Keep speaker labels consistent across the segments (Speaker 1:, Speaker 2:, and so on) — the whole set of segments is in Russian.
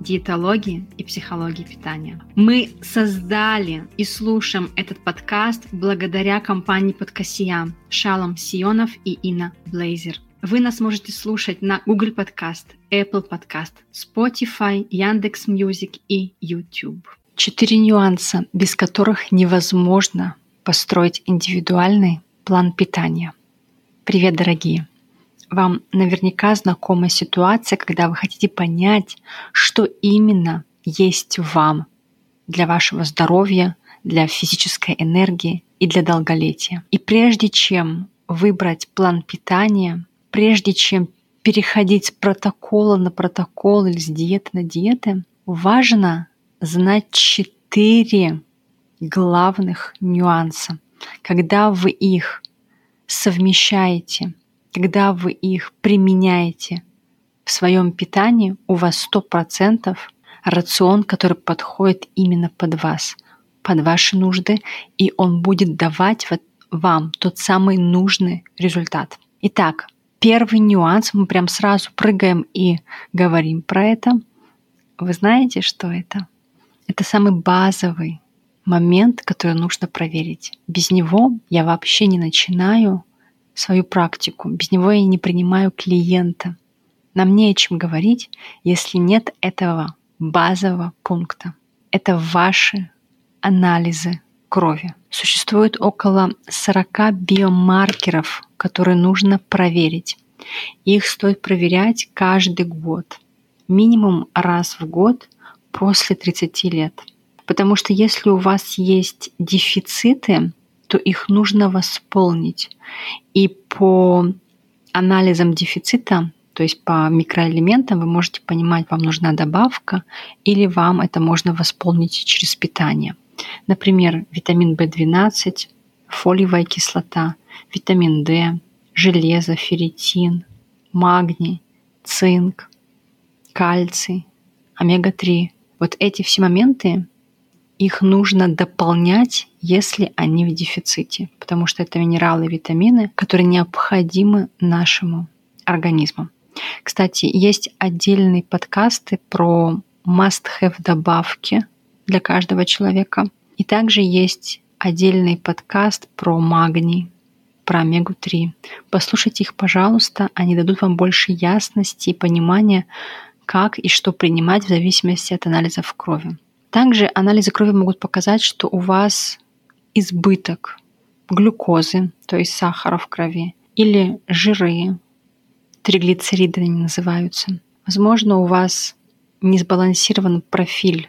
Speaker 1: диетологии и психологии питания. Мы создали и слушаем этот подкаст благодаря компании Подкасия Шалом Сионов и Инна Блейзер. Вы нас можете слушать на Google Podcast, Apple Podcast, Spotify, Яндекс Music и YouTube. Четыре нюанса, без которых невозможно построить индивидуальный план питания. Привет, дорогие! Вам наверняка знакома ситуация, когда вы хотите понять, что именно есть вам для вашего здоровья, для физической энергии и для долголетия. И прежде чем выбрать план питания, прежде чем переходить с протокола на протокол или с диеты на диеты, важно знать четыре главных нюанса. Когда вы их совмещаете когда вы их применяете в своем питании, у вас 100% рацион, который подходит именно под вас, под ваши нужды, и он будет давать вам тот самый нужный результат. Итак, первый нюанс, мы прям сразу прыгаем и говорим про это. Вы знаете, что это? Это самый базовый момент, который нужно проверить. Без него я вообще не начинаю свою практику. Без него я не принимаю клиента. Нам не о чем говорить, если нет этого базового пункта. Это ваши анализы крови. Существует около 40 биомаркеров, которые нужно проверить. Их стоит проверять каждый год. Минимум раз в год после 30 лет. Потому что если у вас есть дефициты, то их нужно восполнить. И по анализам дефицита, то есть по микроэлементам, вы можете понимать, вам нужна добавка или вам это можно восполнить через питание. Например, витамин В12, фолиевая кислота, витамин D, железо, ферритин, магний, цинк, кальций, омега-3. Вот эти все моменты их нужно дополнять, если они в дефиците, потому что это минералы и витамины, которые необходимы нашему организму. Кстати, есть отдельные подкасты про must-have добавки для каждого человека. И также есть отдельный подкаст про магний, про омегу-3. Послушайте их, пожалуйста, они дадут вам больше ясности и понимания, как и что принимать в зависимости от анализов крови. Также анализы крови могут показать, что у вас избыток глюкозы, то есть сахара в крови, или жиры, триглицериды они называются. Возможно, у вас не сбалансирован профиль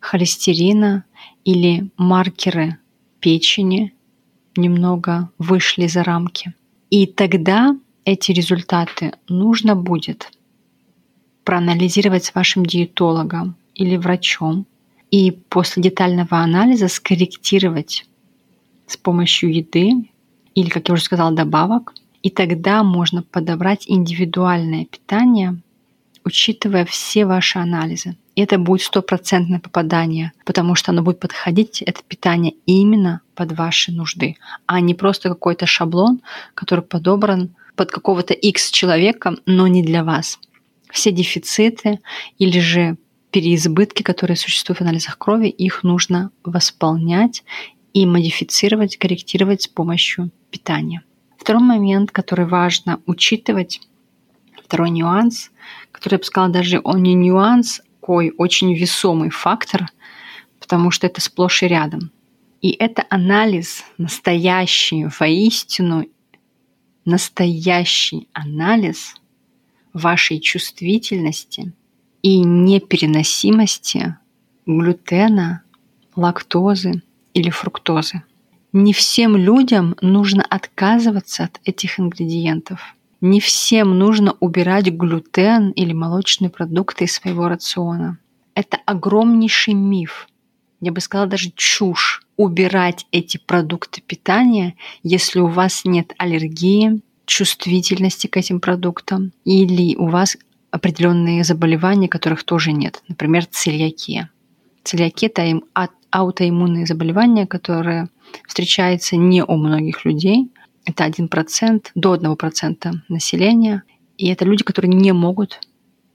Speaker 1: холестерина или маркеры печени немного вышли за рамки. И тогда эти результаты нужно будет проанализировать с вашим диетологом или врачом, и после детального анализа скорректировать с помощью еды или, как я уже сказала, добавок. И тогда можно подобрать индивидуальное питание, учитывая все ваши анализы. И это будет стопроцентное попадание, потому что оно будет подходить, это питание, именно под ваши нужды, а не просто какой-то шаблон, который подобран под какого-то X человека, но не для вас. Все дефициты или же переизбытки, которые существуют в анализах крови, их нужно восполнять и модифицировать, корректировать с помощью питания. Второй момент, который важно учитывать, второй нюанс, который я бы сказала даже он не нюанс, такой очень весомый фактор, потому что это сплошь и рядом. И это анализ, настоящий, воистину настоящий анализ вашей чувствительности и непереносимости глютена, лактозы или фруктозы. Не всем людям нужно отказываться от этих ингредиентов. Не всем нужно убирать глютен или молочные продукты из своего рациона. Это огромнейший миф. я бы сказала даже чушь, убирать эти продукты питания, если у вас нет аллергии, чувствительности к этим продуктам или у вас определенные заболевания, которых тоже нет, например, целиакия. Целиакия – это аутоиммунные заболевания, которые встречаются не у многих людей. Это 1%, до 1% населения. И это люди, которые не могут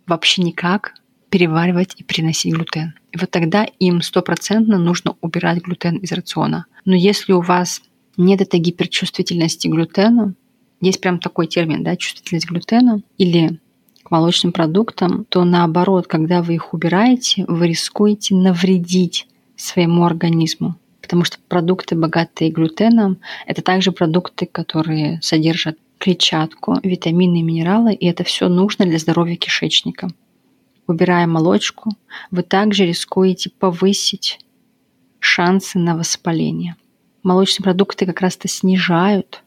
Speaker 1: вообще никак переваривать и приносить глютен. И вот тогда им стопроцентно нужно убирать глютен из рациона. Но если у вас нет этой гиперчувствительности к глютену, есть прям такой термин, да, чувствительность к глютену или молочным продуктам, то наоборот, когда вы их убираете, вы рискуете навредить своему организму. Потому что продукты, богатые глютеном, это также продукты, которые содержат клетчатку, витамины и минералы, и это все нужно для здоровья кишечника. Убирая молочку, вы также рискуете повысить шансы на воспаление. Молочные продукты как раз-то снижают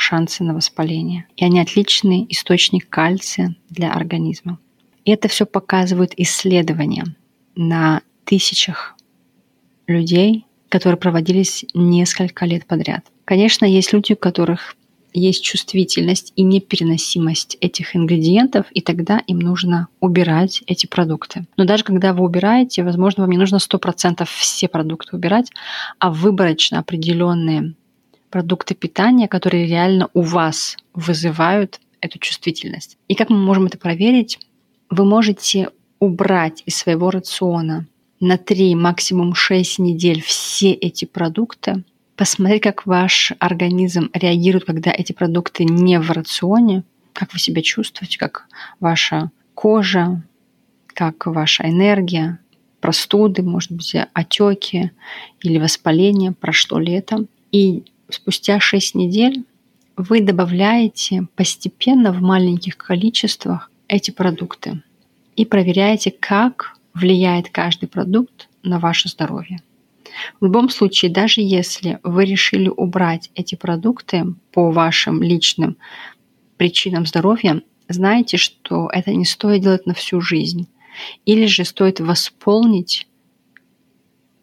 Speaker 1: шансы на воспаление. И они отличный источник кальция для организма. И это все показывают исследования на тысячах людей, которые проводились несколько лет подряд. Конечно, есть люди, у которых есть чувствительность и непереносимость этих ингредиентов, и тогда им нужно убирать эти продукты. Но даже когда вы убираете, возможно, вам не нужно 100% все продукты убирать, а выборочно определенные продукты питания, которые реально у вас вызывают эту чувствительность. И как мы можем это проверить? Вы можете убрать из своего рациона на 3, максимум 6 недель все эти продукты, посмотреть, как ваш организм реагирует, когда эти продукты не в рационе, как вы себя чувствуете, как ваша кожа, как ваша энергия, простуды, может быть, отеки или воспаление, прошло ли это. И спустя 6 недель вы добавляете постепенно в маленьких количествах эти продукты и проверяете, как влияет каждый продукт на ваше здоровье. В любом случае, даже если вы решили убрать эти продукты по вашим личным причинам здоровья, знайте, что это не стоит делать на всю жизнь. Или же стоит восполнить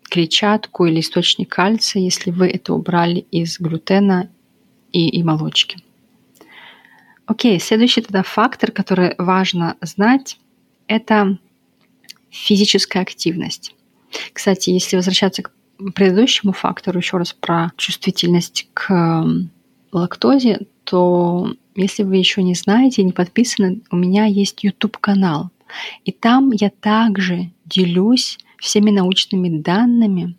Speaker 1: клетчатку или источник кальция, если вы это убрали из глютена и, и молочки. Окей, следующий тогда фактор, который важно знать, это физическая активность. Кстати, если возвращаться к предыдущему фактору, еще раз про чувствительность к лактозе, то если вы еще не знаете, не подписаны, у меня есть YouTube-канал. И там я также делюсь всеми научными данными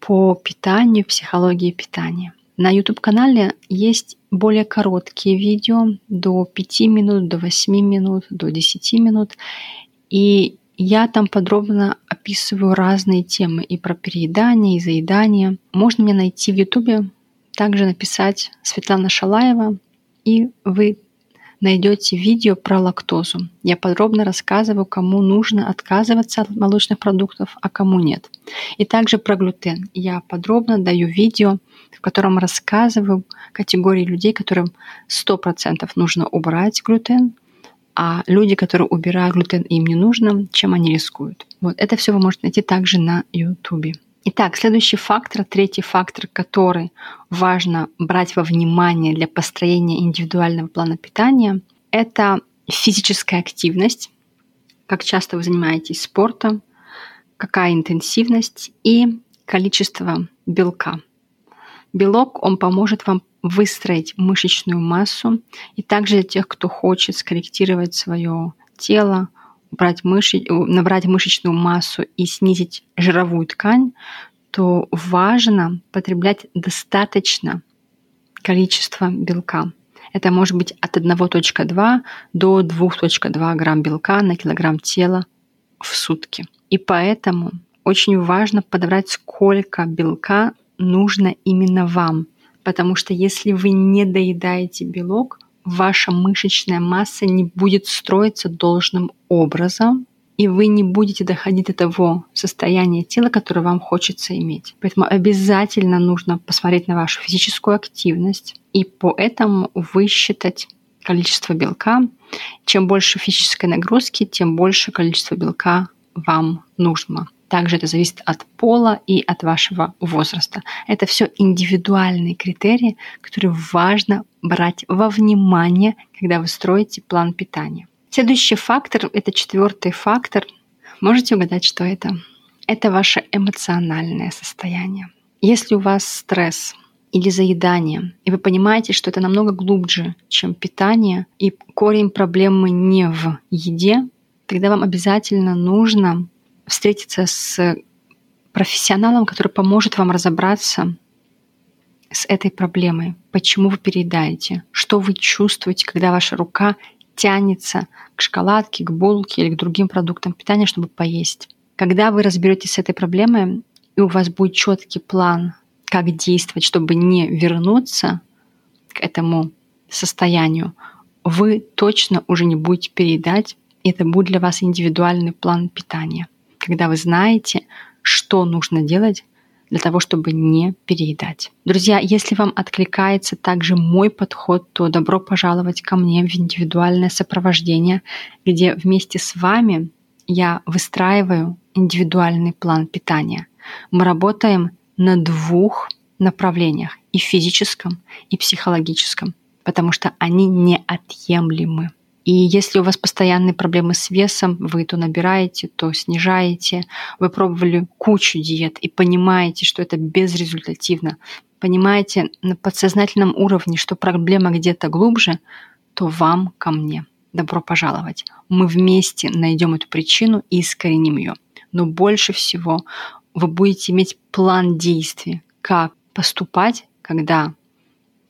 Speaker 1: по питанию, психологии питания. На YouTube-канале есть более короткие видео до 5 минут, до 8 минут, до 10 минут. И я там подробно описываю разные темы и про переедание, и заедание. Можно меня найти в YouTube, также написать Светлана Шалаева, и вы найдете видео про лактозу. Я подробно рассказываю, кому нужно отказываться от молочных продуктов, а кому нет. И также про глютен. Я подробно даю видео, в котором рассказываю категории людей, которым 100% нужно убрать глютен, а люди, которые убирают глютен, им не нужно, чем они рискуют. Вот это все вы можете найти также на YouTube. Итак, следующий фактор, третий фактор, который важно брать во внимание для построения индивидуального плана питания, это физическая активность, как часто вы занимаетесь спортом, какая интенсивность и количество белка. Белок, он поможет вам выстроить мышечную массу, и также для тех, кто хочет скорректировать свое тело, убрать мыши, набрать мышечную массу и снизить жировую ткань, то важно потреблять достаточно количества белка. Это может быть от 1.2 до 2.2 грамм белка на килограмм тела в сутки. И поэтому очень важно подобрать, сколько белка нужно именно вам. Потому что если вы не доедаете белок, ваша мышечная масса не будет строиться должным образом, и вы не будете доходить до того состояния тела, которое вам хочется иметь. Поэтому обязательно нужно посмотреть на вашу физическую активность и по этому высчитать количество белка. Чем больше физической нагрузки, тем больше количество белка вам нужно. Также это зависит от пола и от вашего возраста. Это все индивидуальные критерии, которые важно брать во внимание, когда вы строите план питания. Следующий фактор — это четвертый фактор. Можете угадать, что это? Это ваше эмоциональное состояние. Если у вас стресс или заедание, и вы понимаете, что это намного глубже, чем питание, и корень проблемы не в еде, тогда вам обязательно нужно встретиться с профессионалом, который поможет вам разобраться с этой проблемой. Почему вы переедаете? Что вы чувствуете, когда ваша рука тянется к шоколадке, к булке или к другим продуктам питания, чтобы поесть? Когда вы разберетесь с этой проблемой, и у вас будет четкий план, как действовать, чтобы не вернуться к этому состоянию, вы точно уже не будете переедать, и это будет для вас индивидуальный план питания когда вы знаете, что нужно делать для того, чтобы не переедать. Друзья, если вам откликается также мой подход, то добро пожаловать ко мне в индивидуальное сопровождение, где вместе с вами я выстраиваю индивидуальный план питания. Мы работаем на двух направлениях, и физическом, и психологическом, потому что они неотъемлемы. И если у вас постоянные проблемы с весом, вы то набираете, то снижаете, вы пробовали кучу диет и понимаете, что это безрезультативно, понимаете на подсознательном уровне, что проблема где-то глубже, то вам ко мне. Добро пожаловать. Мы вместе найдем эту причину и искореним ее. Но больше всего вы будете иметь план действий, как поступать, когда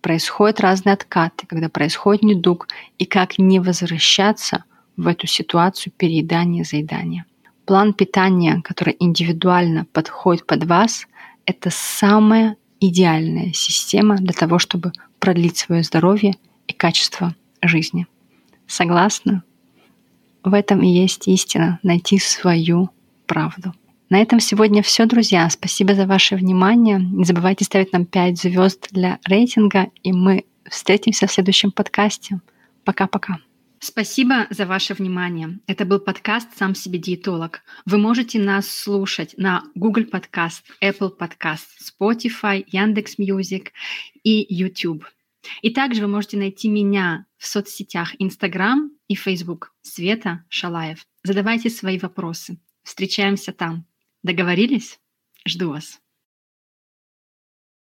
Speaker 1: происходят разные откаты, когда происходит недуг, и как не возвращаться в эту ситуацию переедания, заедания. План питания, который индивидуально подходит под вас, это самая идеальная система для того, чтобы продлить свое здоровье и качество жизни. Согласна? В этом и есть истина — найти свою правду. На этом сегодня все, друзья. Спасибо за ваше внимание. Не забывайте ставить нам 5 звезд для рейтинга, и мы встретимся в следующем подкасте. Пока-пока. Спасибо за ваше внимание. Это был подкаст «Сам себе диетолог». Вы можете нас слушать на Google Podcast, Apple Podcast, Spotify, Яндекс Music и YouTube. И также вы можете найти меня в соцсетях Instagram и Facebook Света Шалаев. Задавайте свои вопросы. Встречаемся там. Договорились? Жду вас.